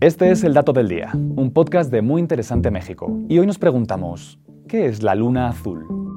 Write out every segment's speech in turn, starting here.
Este es el Dato del Día, un podcast de Muy Interesante México. Y hoy nos preguntamos, ¿qué es la luna azul?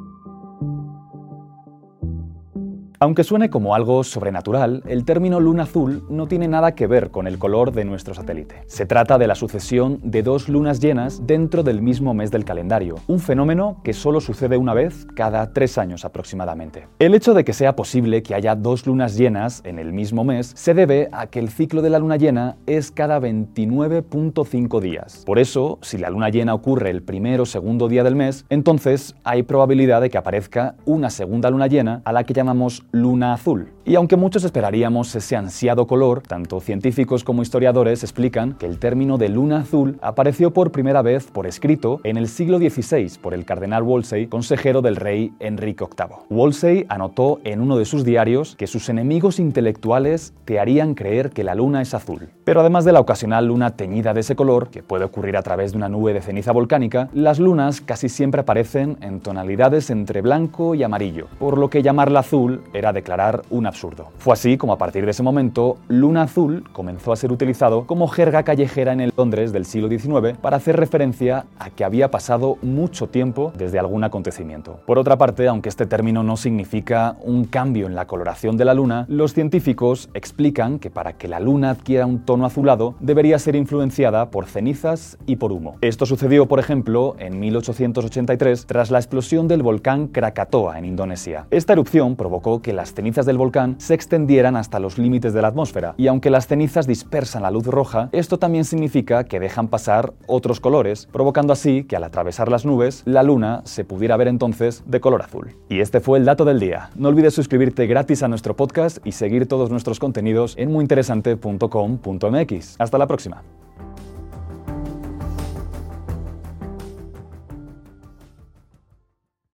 Aunque suene como algo sobrenatural, el término luna azul no tiene nada que ver con el color de nuestro satélite. Se trata de la sucesión de dos lunas llenas dentro del mismo mes del calendario, un fenómeno que solo sucede una vez cada tres años aproximadamente. El hecho de que sea posible que haya dos lunas llenas en el mismo mes se debe a que el ciclo de la luna llena es cada 29.5 días. Por eso, si la luna llena ocurre el primero o segundo día del mes, entonces hay probabilidad de que aparezca una segunda luna llena a la que llamamos luna azul. Y aunque muchos esperaríamos ese ansiado color, tanto científicos como historiadores explican que el término de luna azul apareció por primera vez por escrito en el siglo XVI por el cardenal Wolsey, consejero del rey Enrique VIII. Wolsey anotó en uno de sus diarios que sus enemigos intelectuales te harían creer que la luna es azul. Pero además de la ocasional luna teñida de ese color, que puede ocurrir a través de una nube de ceniza volcánica, las lunas casi siempre aparecen en tonalidades entre blanco y amarillo, por lo que llamarla azul era declarar un absurdo. Fue así como a partir de ese momento, luna azul comenzó a ser utilizado como jerga callejera en el Londres del siglo XIX para hacer referencia a que había pasado mucho tiempo desde algún acontecimiento. Por otra parte, aunque este término no significa un cambio en la coloración de la luna, los científicos explican que para que la luna adquiera un tono azulado debería ser influenciada por cenizas y por humo. Esto sucedió, por ejemplo, en 1883 tras la explosión del volcán Krakatoa en Indonesia. Esta erupción provocó que las cenizas del volcán se extendieran hasta los límites de la atmósfera, y aunque las cenizas dispersan la luz roja, esto también significa que dejan pasar otros colores, provocando así que al atravesar las nubes, la luna se pudiera ver entonces de color azul. Y este fue el dato del día. No olvides suscribirte gratis a nuestro podcast y seguir todos nuestros contenidos en muyinteresante.com.mx. Hasta la próxima.